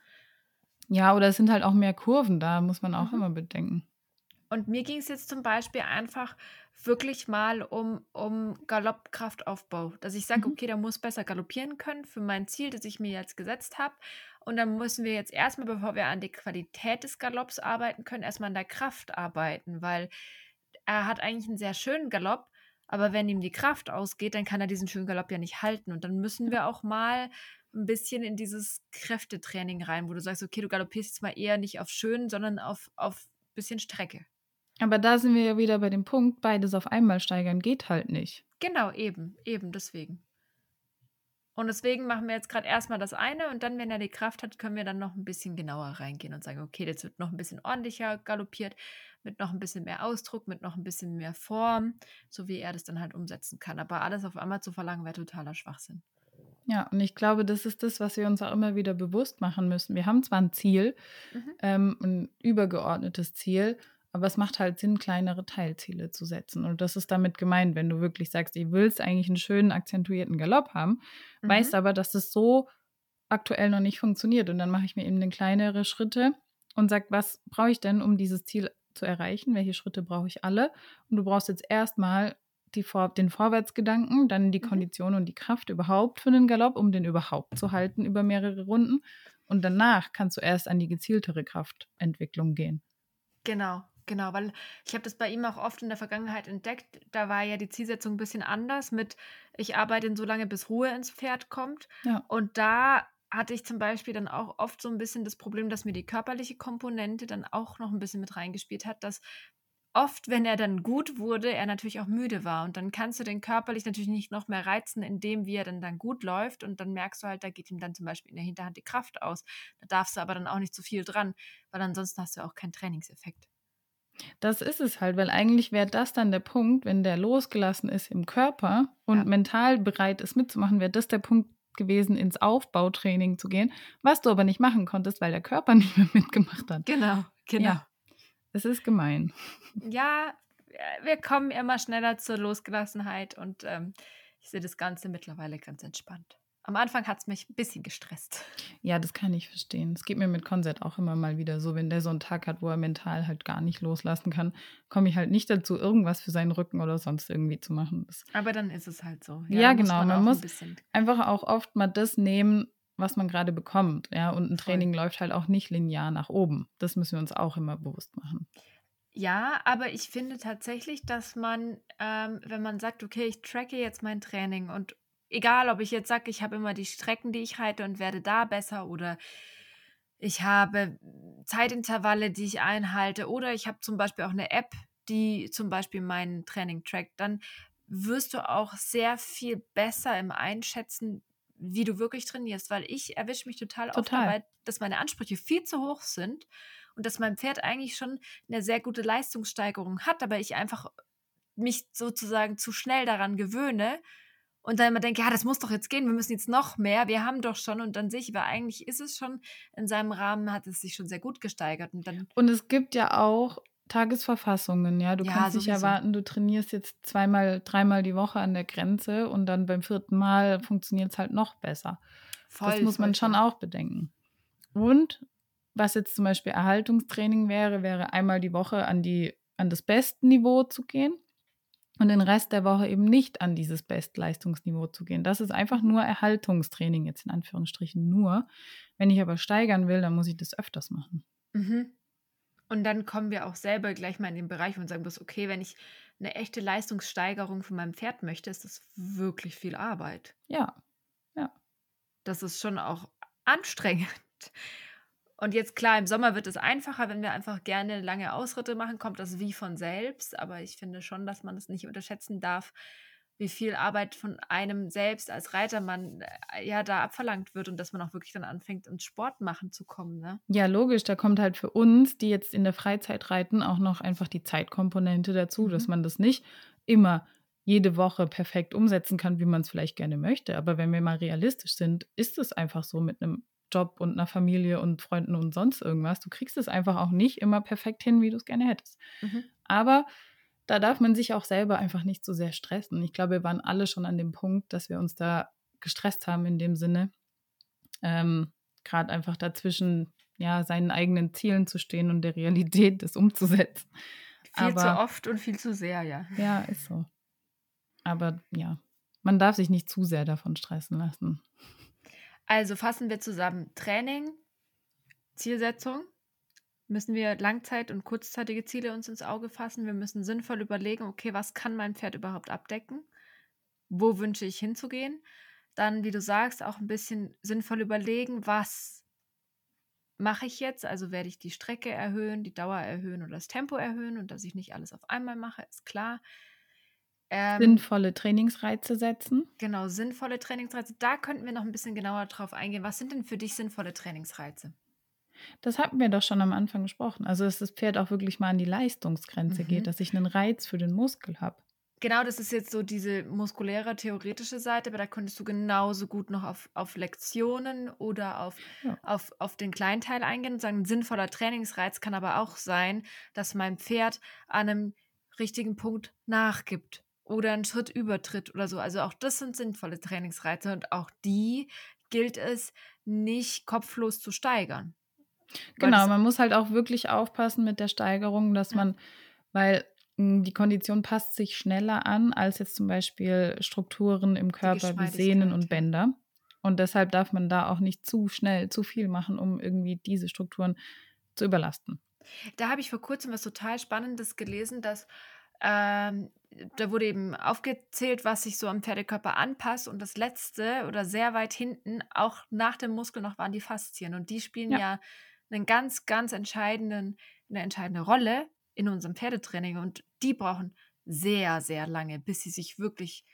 Ja, oder es sind halt auch mehr Kurven, da muss man auch mhm. immer bedenken. Und mir ging es jetzt zum Beispiel einfach wirklich mal um, um Galoppkraftaufbau. Dass ich sage, mhm. okay, der muss besser galoppieren können für mein Ziel, das ich mir jetzt gesetzt habe. Und dann müssen wir jetzt erstmal, bevor wir an die Qualität des Galopps arbeiten können, erstmal an der Kraft arbeiten, weil er hat eigentlich einen sehr schönen Galopp, aber wenn ihm die Kraft ausgeht, dann kann er diesen schönen Galopp ja nicht halten. Und dann müssen wir auch mal ein bisschen in dieses Kräftetraining rein, wo du sagst, okay, du galoppierst jetzt mal eher nicht auf schön, sondern auf, auf bisschen Strecke. Aber da sind wir ja wieder bei dem Punkt, beides auf einmal steigern geht halt nicht. Genau, eben, eben deswegen. Und deswegen machen wir jetzt gerade erstmal das eine und dann, wenn er die Kraft hat, können wir dann noch ein bisschen genauer reingehen und sagen, okay, jetzt wird noch ein bisschen ordentlicher galoppiert, mit noch ein bisschen mehr Ausdruck, mit noch ein bisschen mehr Form, so wie er das dann halt umsetzen kann. Aber alles auf einmal zu verlangen, wäre totaler Schwachsinn. Ja, und ich glaube, das ist das, was wir uns auch immer wieder bewusst machen müssen. Wir haben zwar ein Ziel, mhm. ähm, ein übergeordnetes Ziel, aber es macht halt Sinn, kleinere Teilziele zu setzen. Und das ist damit gemeint, wenn du wirklich sagst, ich willst eigentlich einen schönen, akzentuierten Galopp haben, mhm. weißt aber, dass das so aktuell noch nicht funktioniert. Und dann mache ich mir eben kleinere Schritte und sage, was brauche ich denn, um dieses Ziel zu erreichen? Welche Schritte brauche ich alle? Und du brauchst jetzt erstmal Vor den Vorwärtsgedanken, dann die mhm. Kondition und die Kraft überhaupt für den Galopp, um den überhaupt zu halten über mehrere Runden. Und danach kannst du erst an die gezieltere Kraftentwicklung gehen. Genau, genau, weil ich habe das bei ihm auch oft in der Vergangenheit entdeckt. Da war ja die Zielsetzung ein bisschen anders mit, ich arbeite so lange, bis Ruhe ins Pferd kommt. Ja. Und da hatte ich zum Beispiel dann auch oft so ein bisschen das Problem, dass mir die körperliche Komponente dann auch noch ein bisschen mit reingespielt hat, dass oft, wenn er dann gut wurde, er natürlich auch müde war. Und dann kannst du den körperlich natürlich nicht noch mehr reizen, indem wie er dann, dann gut läuft. Und dann merkst du halt, da geht ihm dann zum Beispiel in der Hinterhand die Kraft aus. Da darfst du aber dann auch nicht zu viel dran, weil ansonsten hast du auch keinen Trainingseffekt. Das ist es halt, weil eigentlich wäre das dann der Punkt, wenn der losgelassen ist im Körper und Ja. mental bereit ist mitzumachen, wäre das der Punkt gewesen, ins Aufbautraining zu gehen, was du aber nicht machen konntest, weil der Körper nicht mehr mitgemacht hat. Genau, genau. Ja, es ist gemein. Ja, äh, wir kommen immer schneller zur Losgelassenheit und ähm, ich sehe das Ganze mittlerweile ganz entspannt. Am Anfang hat es mich ein bisschen gestresst. Ja, das kann ich verstehen. Es geht mir mit Konzert auch immer mal wieder so, wenn der so einen Tag hat, wo er mental halt gar nicht loslassen kann, komme ich halt nicht dazu, irgendwas für seinen Rücken oder sonst irgendwie zu machen. Das Aber dann ist es halt so. Ja, muss genau, man auch ein muss bisschen- einfach auch oft mal das nehmen, was man gerade bekommt. Ja, und ein Voll. Training läuft halt auch nicht linear nach oben. Das müssen wir uns auch immer bewusst machen. Ja, aber ich finde tatsächlich, dass man, ähm, wenn man sagt, okay, ich tracke jetzt mein Training und egal, ob ich jetzt sage, ich habe immer die Strecken, die ich reite und werde da besser oder ich habe Zeitintervalle, die ich einhalte oder ich habe zum Beispiel auch eine App, die zum Beispiel mein Training trackt, dann wirst du auch sehr viel besser im Einschätzen, wie du wirklich trainierst, weil ich erwische mich total, oft Total. dabei, dass meine Ansprüche viel zu hoch sind und dass mein Pferd eigentlich schon eine sehr gute Leistungssteigerung hat, aber ich einfach mich sozusagen zu schnell daran gewöhne und dann immer denke, ja, das muss doch jetzt gehen, wir müssen jetzt noch mehr, wir haben doch schon und dann sehe ich, aber eigentlich ist es schon in seinem Rahmen, hat es sich schon sehr gut gesteigert und dann, Und es gibt ja auch Tagesverfassungen, ja. Du Ja, kannst nicht erwarten, du trainierst jetzt zweimal, dreimal die Woche an der Grenze und dann beim vierten Mal funktioniert es halt noch besser. voll, das muss man schon auch bedenken. Und was jetzt zum Beispiel Erhaltungstraining wäre, wäre einmal die Woche an, die, an das Bestniveau zu gehen und den Rest der Woche eben nicht an dieses Bestleistungsniveau zu gehen. Das ist einfach nur Erhaltungstraining, jetzt in Anführungsstrichen nur. Wenn ich aber steigern will, dann muss ich das öfters machen. Mhm. Und dann kommen wir auch selber gleich mal in den Bereich und sagen muss, okay, wenn ich eine echte Leistungssteigerung von meinem Pferd möchte, ist das wirklich viel Arbeit. Ja, Das ist schon auch anstrengend. Und jetzt klar, im Sommer wird es einfacher, wenn wir einfach gerne lange Ausritte machen, kommt das wie von selbst. Aber ich finde schon, dass man es nicht unterschätzen darf, wie viel Arbeit von einem selbst als Reitermann äh, ja da abverlangt wird und dass man auch wirklich dann anfängt, ins Sport machen zu kommen. Ne? Ja, logisch, da kommt halt für uns, die jetzt in der Freizeit reiten, auch noch einfach die Zeitkomponente dazu, dass Mhm. man das nicht immer jede Woche perfekt umsetzen kann, wie man es vielleicht gerne möchte. Aber wenn wir mal realistisch sind, ist es einfach so mit einem Job und einer Familie und Freunden und sonst irgendwas. Du kriegst es einfach auch nicht immer perfekt hin, wie du es gerne hättest. Mhm. Aber da darf man sich auch selber einfach nicht so sehr stressen. Ich glaube, wir waren alle schon an dem Punkt, dass wir uns da gestresst haben in dem Sinne. Ähm, Gerade einfach dazwischen, ja, seinen eigenen Zielen zu stehen und der Realität das umzusetzen. Viel zu Aber- oft und viel zu sehr, ja. Ja, ist so. Aber ja, man darf sich nicht zu sehr davon stressen lassen. Also fassen wir zusammen. Training, Zielsetzung. Müssen wir langzeit- und kurzzeitige Ziele uns ins Auge fassen. Wir müssen sinnvoll überlegen, okay, was kann mein Pferd überhaupt abdecken? Wo wünsche ich hinzugehen? Dann, wie du sagst, auch ein bisschen sinnvoll überlegen, was mache ich jetzt? Also werde ich die Strecke erhöhen, die Dauer erhöhen oder das Tempo erhöhen und dass ich nicht alles auf einmal mache, ist klar. Ähm, Sinnvolle Trainingsreize setzen. Genau, sinnvolle Trainingsreize. Da könnten wir noch ein bisschen genauer drauf eingehen. Was sind denn für dich sinnvolle Trainingsreize? Das hatten wir doch schon am Anfang gesprochen. Also, dass das Pferd auch wirklich mal an die Leistungsgrenze Mhm. geht, dass ich einen Reiz für den Muskel habe. Genau, das ist jetzt so diese muskuläre, theoretische Seite, aber da könntest du genauso gut noch auf, auf Lektionen oder auf, Ja. auf, auf den Kleinteil eingehen und sagen, ein sinnvoller Trainingsreiz kann aber auch sein, dass mein Pferd an einem richtigen Punkt nachgibt oder einen Schritt übertritt oder so. Also auch das sind sinnvolle Trainingsreize und auch die gilt es nicht kopflos zu steigern. Genau, man muss halt auch wirklich aufpassen mit der Steigerung, dass man, weil mh, die Kondition passt sich schneller an als jetzt zum Beispiel Strukturen im Körper wie Sehnen und. Bänder. Und deshalb darf man da auch nicht zu schnell zu viel machen, um irgendwie diese Strukturen zu überlasten. Da habe ich vor kurzem was total Spannendes gelesen, dass ähm, da wurde eben aufgezählt, was sich so am Pferdekörper anpasst. Und das letzte oder sehr weit hinten, auch nach dem Muskel noch, waren die Faszien. Und die spielen ja, ja einen ganz, ganz entscheidenden, eine entscheidende Rolle in unserem Pferdetraining. Und die brauchen sehr, sehr lange, bis sie sich wirklich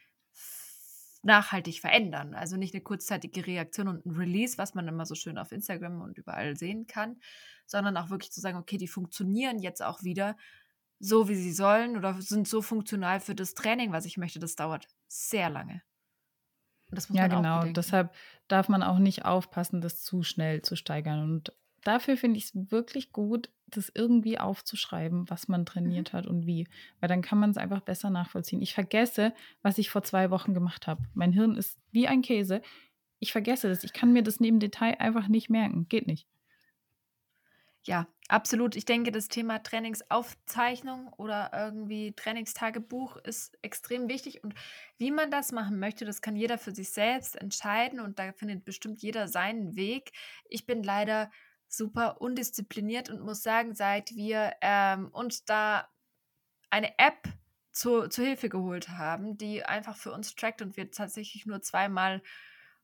nachhaltig verändern. Also nicht eine kurzzeitige Reaktion und ein Release, was man immer so schön auf Instagram und überall sehen kann, sondern auch wirklich zu sagen, okay, die funktionieren jetzt auch wieder so, wie sie sollen oder sind so funktional für das Training, was ich möchte. Das dauert sehr lange. ja, genau. Deshalb darf man auch nicht aufpassen, das zu schnell zu steigern. Und dafür finde ich es wirklich gut, das irgendwie aufzuschreiben, was man trainiert mhm. hat und wie. Weil dann kann man es einfach besser nachvollziehen. Ich vergesse, was ich vor zwei Wochen gemacht habe. Mein Hirn ist wie ein Käse. Ich vergesse das. Ich kann mir das neben Detail einfach nicht merken. Geht nicht. Ja, absolut. Ich denke, das Thema Trainingsaufzeichnung oder irgendwie Trainingstagebuch ist extrem wichtig. Und wie man das machen möchte, das kann jeder für sich selbst entscheiden. Und da findet bestimmt jeder seinen Weg. Ich bin leider super undiszipliniert und muss sagen, seit wir ähm, uns da eine App zu, zu Hilfe geholt haben, die einfach für uns trackt und wir tatsächlich nur zweimal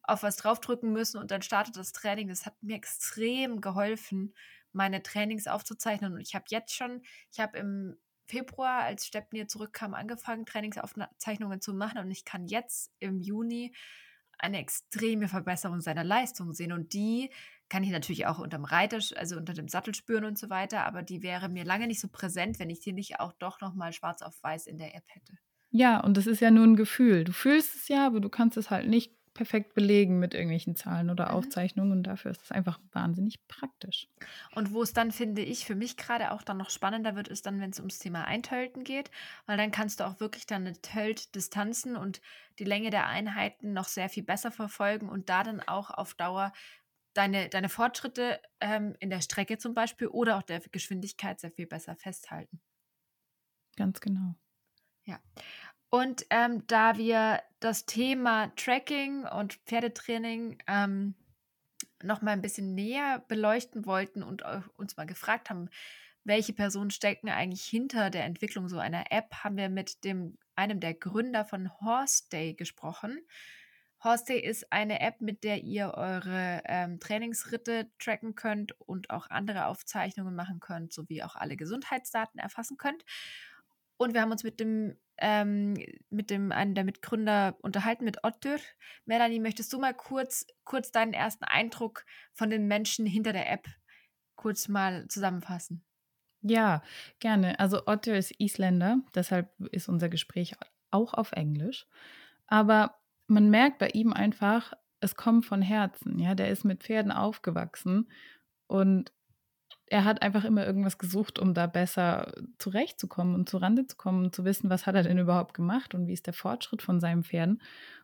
auf was draufdrücken müssen und dann startet das Training. Das hat mir extrem geholfen, meine Trainings aufzuzeichnen. Und ich habe jetzt schon, ich habe im Februar, als Stepnir zurückkam, angefangen, Trainingsaufzeichnungen zu machen und ich kann jetzt im Juni eine extreme Verbesserung seiner Leistung sehen. Und die kann ich natürlich auch unter dem Reiter, also unter dem Sattel spüren und so weiter, aber die wäre mir lange nicht so präsent, wenn ich die nicht auch doch nochmal schwarz auf weiß in der App hätte. Ja, und das ist ja nur ein Gefühl. Du fühlst es ja, aber du kannst es halt nicht perfekt belegen mit irgendwelchen Zahlen oder mhm. Aufzeichnungen und dafür ist es einfach wahnsinnig praktisch. Und wo es dann, finde ich, für mich gerade auch dann noch spannender wird, ist dann, wenn es ums Thema Eintölten geht, weil dann kannst du auch wirklich deine Tölt-Distanzen und die Länge der Einheiten noch sehr viel besser verfolgen und da dann auch auf Dauer deine, deine Fortschritte ähm, in der Strecke zum Beispiel oder auch der Geschwindigkeit sehr viel besser festhalten. Ganz genau. Ja. Und ähm, da wir das Thema Tracking und Pferdetraining ähm, noch mal ein bisschen näher beleuchten wollten und uns mal gefragt haben, welche Personen stecken eigentlich hinter der Entwicklung so einer App, haben wir mit dem, einem der Gründer von Horseday gesprochen. Horseday ist eine App, mit der ihr eure ähm, Trainingsritte tracken könnt und auch andere Aufzeichnungen machen könnt, sowie auch alle Gesundheitsdaten erfassen könnt. Und wir haben uns mit dem, ähm, mit dem einen der Mitgründer unterhalten, mit Ottür. Melanie, möchtest du mal kurz, kurz deinen ersten Eindruck von den Menschen hinter der App kurz mal zusammenfassen? Ja, gerne. Also Ottür ist Isländer, deshalb ist unser Gespräch auch auf Englisch. Aber man merkt bei ihm einfach, es kommt von Herzen. Ja, der ist mit Pferden aufgewachsen und er hat einfach immer irgendwas gesucht, um da besser zurechtzukommen und zurande zu kommen und zu wissen, was hat er denn überhaupt gemacht und wie ist der Fortschritt von seinen Pferden.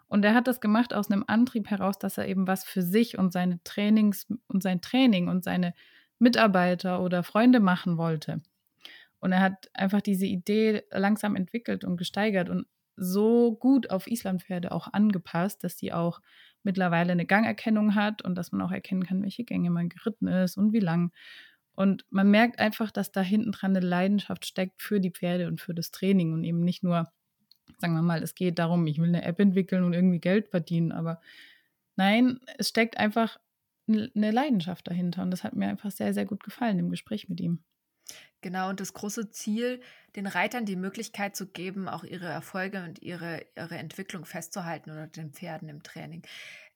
Und er hat das gemacht aus einem Antrieb heraus, dass er eben was für sich und seine Trainings und sein Training und seine Mitarbeiter oder Freunde machen wollte. Und er hat einfach diese Idee langsam entwickelt und gesteigert und so gut auf Islandpferde auch angepasst, dass die auch mittlerweile eine Gangerkennung hat und dass man auch erkennen kann, welche Gänge man geritten ist und wie lang. Und man merkt einfach, dass da hinten dran eine Leidenschaft steckt für die Pferde und für das Training und eben nicht nur, sagen wir mal, es geht darum, ich will eine App entwickeln und irgendwie Geld verdienen, aber nein, es steckt einfach eine Leidenschaft dahinter und das hat mir einfach sehr, sehr gut gefallen im Gespräch mit ihm. Genau, und das große Ziel, den Reitern die Möglichkeit zu geben, auch ihre Erfolge und ihre, ihre Entwicklung festzuhalten oder den Pferden im Training.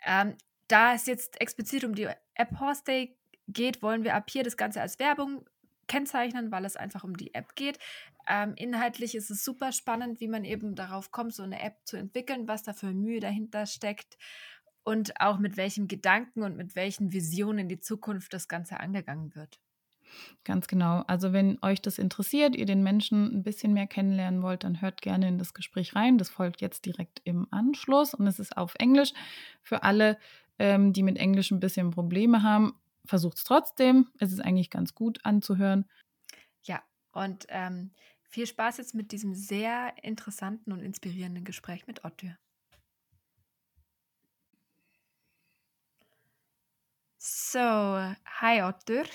Ähm, da es jetzt explizit um die App Horse Day geht, wollen wir ab hier das Ganze als Werbung kennzeichnen, weil es einfach um die App geht. Ähm, inhaltlich ist es super spannend, wie man eben darauf kommt, so eine App zu entwickeln, was da für Mühe dahinter steckt und auch mit welchen Gedanken und mit welchen Visionen in die Zukunft das Ganze angegangen wird. Ganz genau. Also wenn euch das interessiert, ihr den Menschen ein bisschen mehr kennenlernen wollt, dann hört gerne in das Gespräch rein. Das folgt jetzt direkt im Anschluss und es ist auf Englisch. Für alle, ähm, die mit Englisch ein bisschen Probleme haben, versucht es trotzdem. Es ist eigentlich ganz gut anzuhören. Ja, und ähm, viel Spaß jetzt mit diesem sehr interessanten und inspirierenden Gespräch mit Ottür. So, hi Otur.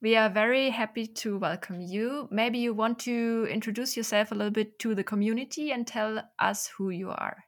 We are very happy to welcome you. Maybe you want to introduce yourself a little bit to the community and tell us who you are.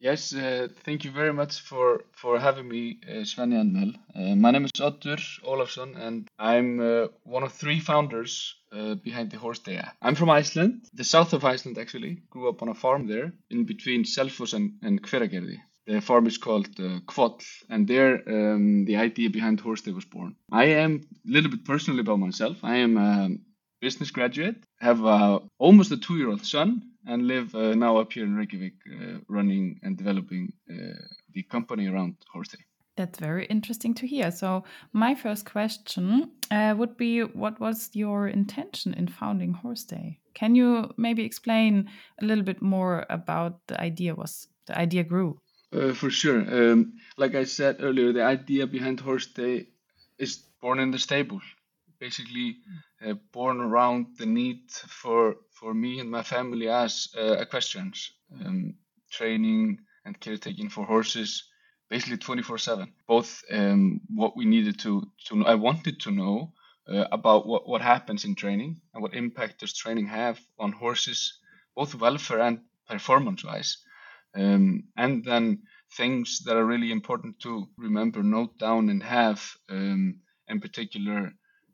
Yes, uh, thank you very much for, for having me, uh, Svenja and Mel. Uh, my name is Otur Olafsson, and I'm uh, one of three founders uh, behind the Horse Day app. I'm from Iceland, the south of Iceland actually. Grew up on a farm there, in between Selfoss and, and Hveragerði. The farm is called uh, Kvoll, and there um, the idea behind Horse Day was born. I am a little bit personally about myself. I am a business graduate, have a, almost a two-year-old son, and live uh, now up here in Reykjavik, uh, running and developing uh, the company around Horse Day. That's very interesting to hear. So, my first question uh, would be what was your intention in founding Horse Day? Can you maybe explain a little bit more about the idea was the idea grew? Uh, for sure. Um, like I said earlier, the idea behind Horse Day is born in the stable. Basically, uh, born around the need for for me and my family as uh, equestrians, um, training and caretaking for horses, basically 24/7. Both um, what we needed to to know, I wanted to know uh, about what what happens in training and what impact does training have on horses, both welfare and performance wise um, and then things that are really important to remember, note down, and have, um, in particular, uh,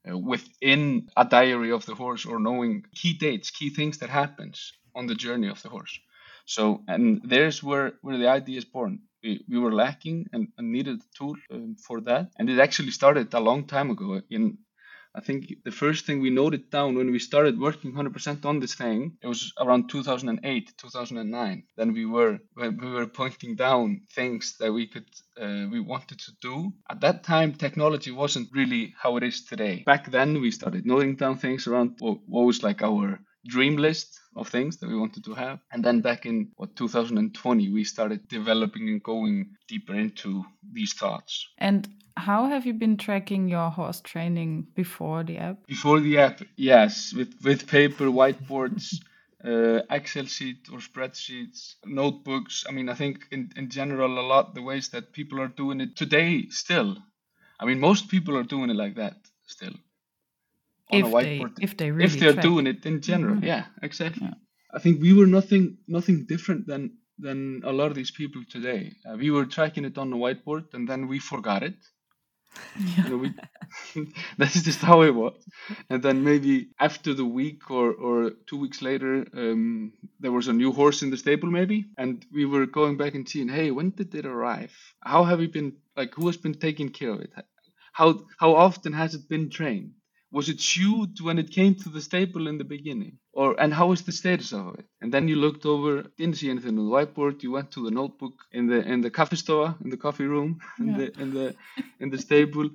within a diary of the horse or knowing key dates, key things that happens on the journey of the horse. So, and there's where, where the idea is born. We, we were lacking and, and needed a tool um, for that. And it actually started a long time ago in I think the first thing we noted down when we started working 100% on this thing, it was around 2008, 2009. Then we were we were pointing down things that we could uh, we wanted to do. At that time, technology wasn't really how it is today. Back then, we started noting down things around what was like our dream list of things that we wanted to have. And then back in what 2020, we started developing and going deeper into these thoughts. And how have you been tracking your horse training before the app? Before the app, yes, with with paper, whiteboards, uh, Excel sheet or spreadsheets, notebooks. I mean, I think in, in general, a lot the ways that people are doing it today still. I mean, most people are doing it like that still. On if a whiteboard. They, if they really if they're track. doing it in general, mm-hmm. yeah, exactly. Yeah. I think we were nothing nothing different than than a lot of these people today. Uh, we were tracking it on the whiteboard and then we forgot it yeah. You know, we, that's just how it was. And then maybe after the week or, or two weeks later, um, there was a new horse in the stable, maybe, and we were going back and seeing, hey, when did it arrive? How have we been like? Who has been taking care of it? How how often has it been trained? Was it shoot when it came to the stable in the beginning? Or and how is the status of it? And then you looked over, didn't see anything on the whiteboard. You went to the notebook in the in the coffee store, in the coffee room, in yeah. the in the in the stable,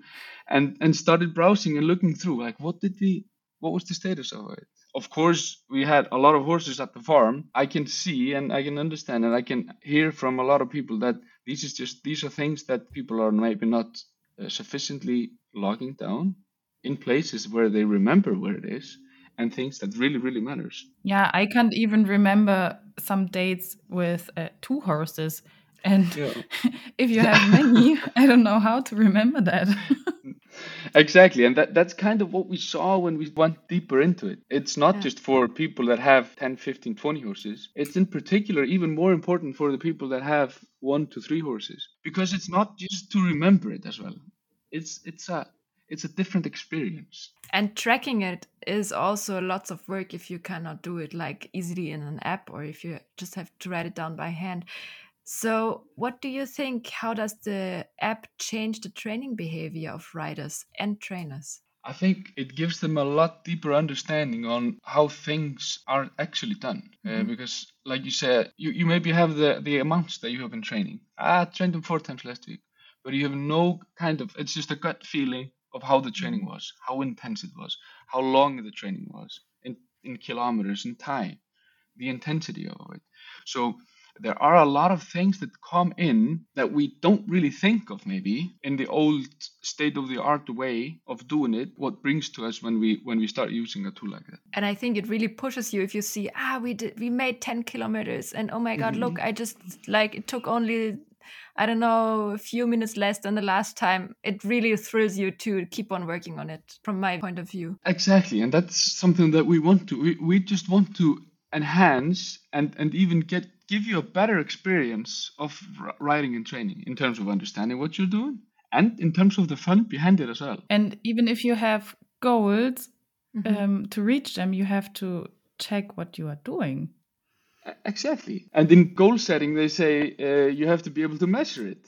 and and started browsing and looking through like what did we what was the status of it? Of course, we had a lot of horses at the farm. I can see and I can understand and I can hear from a lot of people that these is just these are things that people are maybe not uh, sufficiently logging down in places where they remember where it is and things that really really matters. Yeah i can't even remember some dates with uh, two horses and yeah. if you have many i don't know how to remember that. Exactly and that, that's kind of what we saw when we went deeper into it. It's not yeah. just for people that have 10 15 20 horses. It's in particular even more important for the people that have one to three horses because it's not just to remember it as well. It's it's a it's a different experience and tracking it is also lots of work if you cannot do it like easily in an app or if you just have to write it down by hand so what do you think how does the app change the training behavior of riders and trainers I think it gives them a lot deeper understanding on how things are actually done. Uh, mm-hmm. Uh, because, like you said, you, you maybe have the, the amounts that you have been training. I trained them four times last week, but you have no kind of, it's just a gut feeling of how the training mm-hmm. was, how intense it was, how long the training was in, in kilometers in time, the intensity of it. So there are a lot of things that come in that we don't really think of maybe in the old state of the art way of doing it what brings to us when we when we start using a tool like that and i think it really pushes you if you see ah we did we made 10 kilometers and oh my god mm -hmm. look i just like it took only I don't know, a few minutes less than the last time, it really thrills you to keep on working on it from my point of view. Exactly. And that's something that we want to, we, we just want to enhance and, and even get give you a better experience of riding and training in terms of understanding what you're doing and in terms of the fun behind it as well. And even if you have goals mm -hmm. um, to reach them, you have to check what you are doing. Exactly. And in goal setting, they say uh, you have to be able to measure it.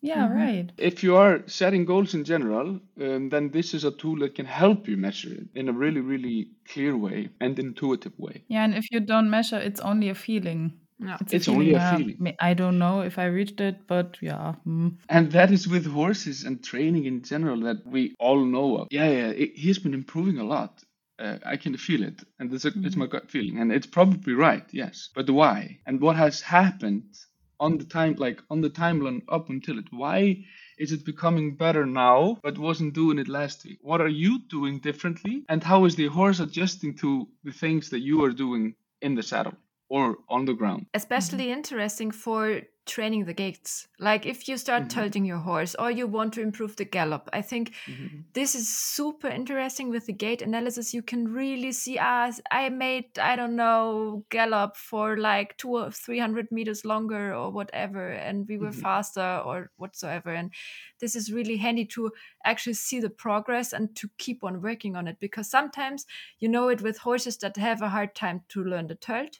Yeah, mm-hmm. right. If you are setting goals in general, um, then this is a tool that can help you measure it in a really, really clear way and intuitive way. Yeah, and if you don't measure, it's only a feeling. Yeah. It's, it's a only a feeling. I don't know if I reached it, but yeah. Mm. And that is with horses and training in general that we all know of. Yeah, yeah, it, he's been improving a lot uh, I can feel it, and it's, a, mm-hmm. it's my gut feeling, and it's probably right, yes. But why? And what has happened on the time, like on the timeline up until it? Why is it becoming better now, but wasn't doing it last week? What are you doing differently, and how is the horse adjusting to the things that you are doing in the saddle? or on the ground. Especially mm-hmm. interesting for training the gaits. Like if you start mm-hmm. tilting your horse or you want to improve the gallop, I think mm-hmm. this is super interesting with the gait analysis. You can really see ah, I made, I don't know, gallop for like two or three hundred meters longer or whatever, and we were mm-hmm. faster or whatsoever. And this is really handy to actually see the progress and to keep on working on it because sometimes you know it with horses that have a hard time to learn the tilt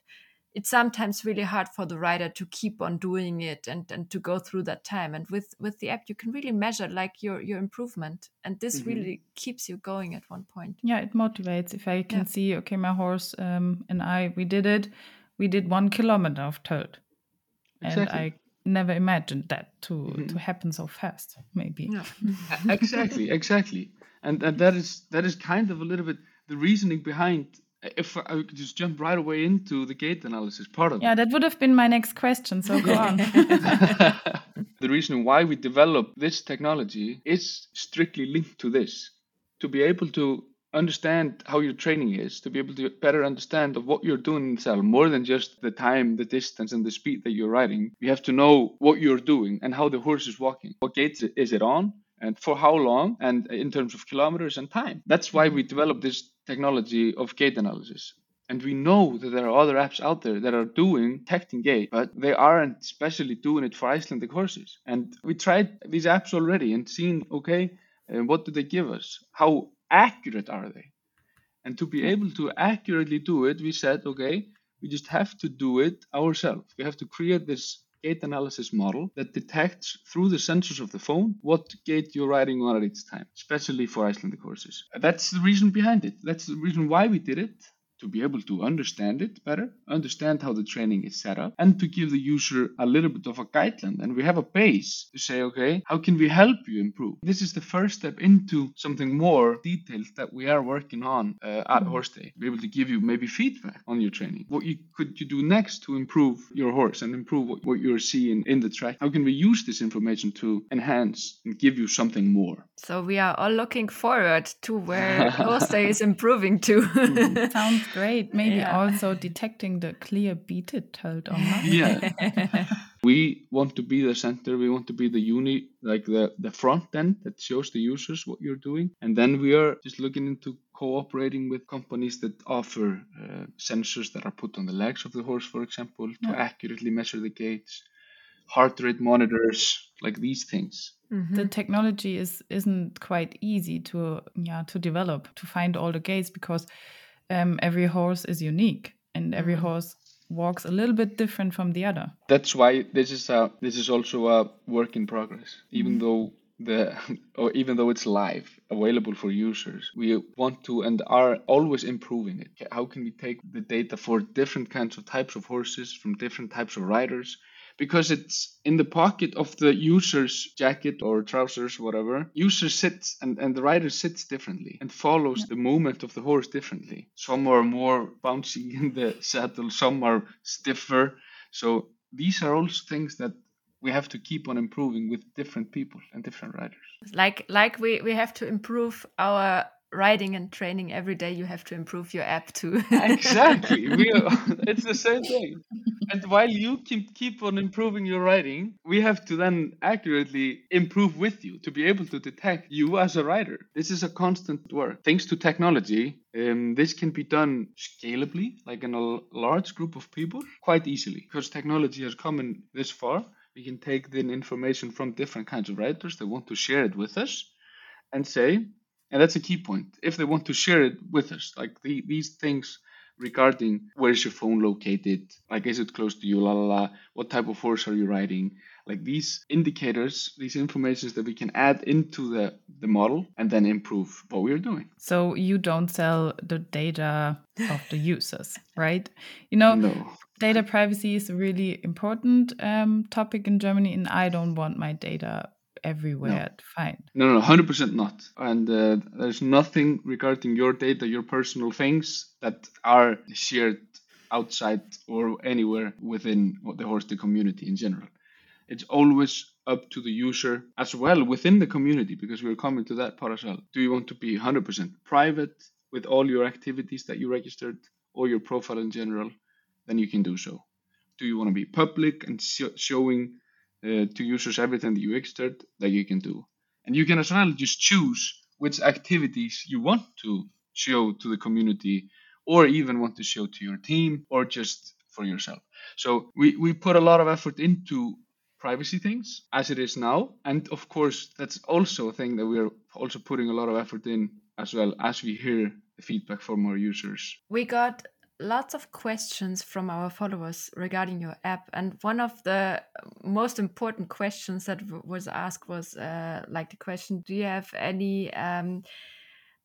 it's sometimes really hard for the rider to keep on doing it and, and to go through that time and with with the app you can really measure like your your improvement and this mm-hmm. really keeps you going at one point yeah it motivates if i can yeah. see okay my horse um, and i we did it we did one kilometer of tilt exactly. and i never imagined that to mm-hmm. to happen so fast maybe yeah. exactly exactly and, and that is that is kind of a little bit the reasoning behind if I could just jump right away into the gait analysis part of yeah, it. Yeah, that would have been my next question. So go on. the reason why we developed this technology is strictly linked to this to be able to understand how your training is, to be able to better understand of what you're doing in the saddle, more than just the time, the distance, and the speed that you're riding. You have to know what you're doing and how the horse is walking. What gait is it on? And for how long and in terms of kilometers and time. That's why we developed this technology of gait analysis. And we know that there are other apps out there that are doing detecting gait, but they aren't especially doing it for Icelandic horses. And we tried these apps already and seen, okay, uh, what do they give us? How accurate are they? And to be able to accurately do it, we said, okay, we just have to do it ourselves. We have to create this gait analysis model that detects through the sensors of the phone what gait you're riding on at each time, especially for Icelandic horses. That's the reason behind it. That's the reason why we did it to be able to understand it better, understand how the training is set up, and to give the user a little bit of a guideline. And we have a base to say, okay, how can we help you improve? This is the first step into something more detailed that we are working on uh, at mm-hmm. Horse Day. Be able to give you maybe feedback on your training. What you could you do next to improve your horse and improve what, what you're seeing in the track? How can we use this information to enhance and give you something more? So we are all looking forward to where Horse Day is improving to. mm-hmm. Sounds great. Maybe yeah. also detecting the clear beated tilt on that. Yeah. we want to be the center. We want to be the uni, like the, the front end that shows the users what you're doing. And then we are just looking into cooperating with companies that offer uh, sensors that are put on the legs of the horse, for example, to yeah. accurately measure the gaits, heart rate monitors, like these things. Mm-hmm. The technology is isn't quite easy to yeah to develop to find all the gaits because um, every horse is unique and every mm-hmm. horse walks a little bit different from the other. That's why this is a this is also a work in progress. Even mm-hmm. though the or even though it's live available for users we want to and are always improving it how can we take the data for different kinds of types of horses from different types of riders because it's in the pocket of the user's jacket or trousers, whatever. User sits and, and the rider sits differently and follows yeah. the movement of the horse differently. Some are more bouncy in the saddle, some are stiffer. So these are also things that we have to keep on improving with different people and different riders. Like like we, we have to improve our riding and training every day, you have to improve your app too. exactly. We are, it's the same thing. And while you keep keep on improving your writing, we have to then accurately improve with you to be able to detect you as a writer. This is a constant work. Thanks to technology, um, this can be done scalably, like in a large group of people, quite easily because technology has come in this far. We can take the information from different kinds of writers that want to share it with us and say, and that's a key point, if they want to share it with us, like the, these things regarding where is your phone located, like is it close to you, la la la, what type of horse are you riding, like these indicators, these informations that we can add into the, the model and then improve what we're doing. So you don't sell the data of the users, right? You know, No. data privacy is a really important um, topic in Germany, and I don't want my data everywhere to find. No, no, hundred percent not. And uh, there's nothing regarding your data, your personal things that are shared outside or anywhere within the Horste community in general. It's always up to the user as well within the community because we're coming to that part as well. Do you want to be 100% private with all your activities that you registered or your profile in general? Then you can do so. Do you want to be public and sho- showing uh, to users everything that you registered that you can do? And you can as well just choose which activities you want to show to the community or even want to show to your team or just for yourself. So we, we put a lot of effort into privacy things as it is now. And of course, that's also a thing that we're also putting a lot of effort in as well as we hear the feedback from our users. We got lots of questions from our followers regarding your app and one of the most important questions that was asked was uh, like the question do you have any um,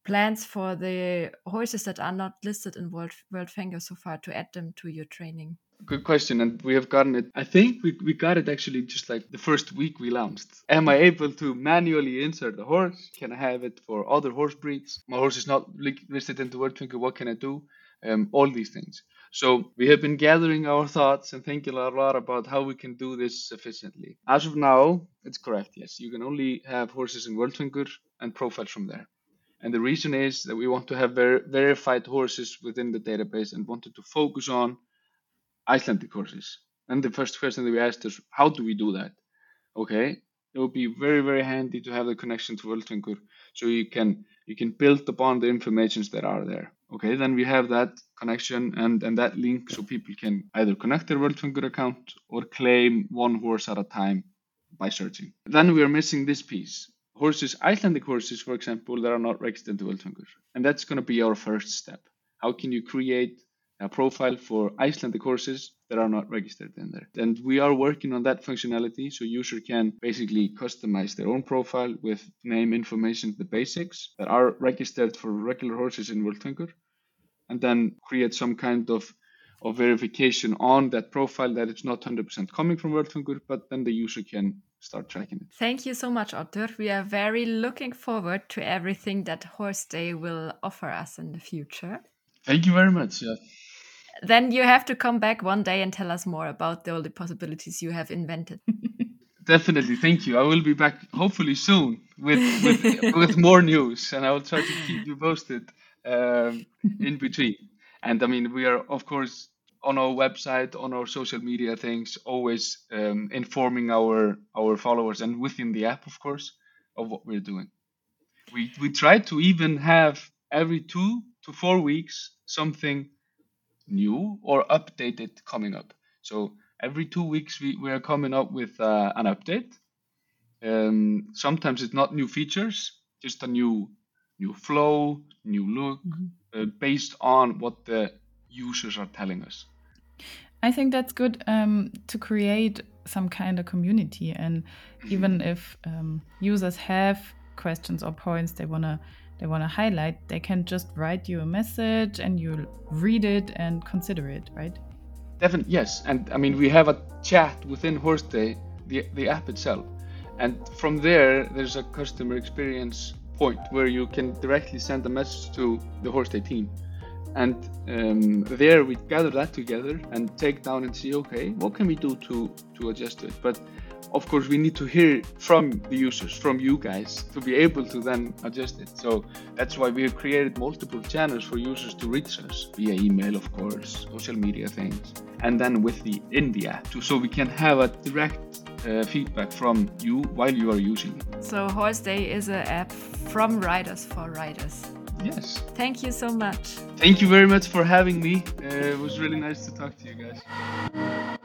plans for the horses that are not listed in world world Fanger so far to add them to your training Good question, and we have gotten it. I think we, we got it actually just like the first week we launched. Am I able to manually insert the horse? Can I have it for other horse breeds? My horse is not listed in the World Twinkle. What can I do? Um, all these things. So we have been gathering our thoughts and thinking a lot about how we can do this efficiently. As of now, it's correct. Yes, you can only have horses in World Twinkle and profiles from there. And the reason is that we want to have ver- verified horses within the database and wanted to focus on Icelandic horses. And the first question that we asked is, how do we do that? Okay, it would be very, very handy to have the connection to Völtvingur so you can you can build upon the informations that are there. Okay, then we have that connection and, and that link so people can either connect their Völtvingur account or claim one horse at a time by searching. Then we are missing this piece. Horses, Icelandic horses, for example, that are not registered to Völtvingur. And that's going to be our first step. How can you create a profile for Icelandic horses that are not registered in there. And we are working on that functionality so user can basically customize their own profile with name information, the basics that are registered for regular horses in World Twinkle, and then create some kind of of verification on that profile that it's not 100% coming from World Twinkle, but then the user can start tracking it. Thank you so much, Otter. We are very looking forward to everything that Horse Day will offer us in the future. Thank you very much. Yeah. Then you have to come back one day and tell us more about all the possibilities you have invented. Definitely, thank you. I will be back hopefully soon with with, with more news, and I will try to keep you posted um, in between. And I mean, we are of course on our website, on our social media things, always um, informing our our followers and within the app, of course, of what we're doing. We we try to even have every two to four weeks something new or updated coming up. So every two weeks we, we are coming up with uh, an update. Um, sometimes it's not new features, just a new new flow, new look, uh, based on what the users are telling us. I think that's good um, to create some kind of community, and even if um, users have questions or points they wanna they wanna highlight, they can just write you a message and you'll read it and consider it, right? Definitely, yes. And I mean, we have a chat within Horse Day, the, the app itself. And from there, there's a customer experience point where you can directly send a message to the Horse Day team. And um, there we gather that together and take down and see, okay, what can we do to, to adjust it? But of course, we need to hear from the users, from you guys, to be able to then adjust it. So that's why we have created multiple channels for users to reach us via email, of course, social media things, and then with the India, to, so we can have a direct uh, feedback from you while you are using it. So Horse Day is an app from riders for riders. Yes. Thank you so much. Thank you very much for having me. Uh, it was really nice to talk to you guys.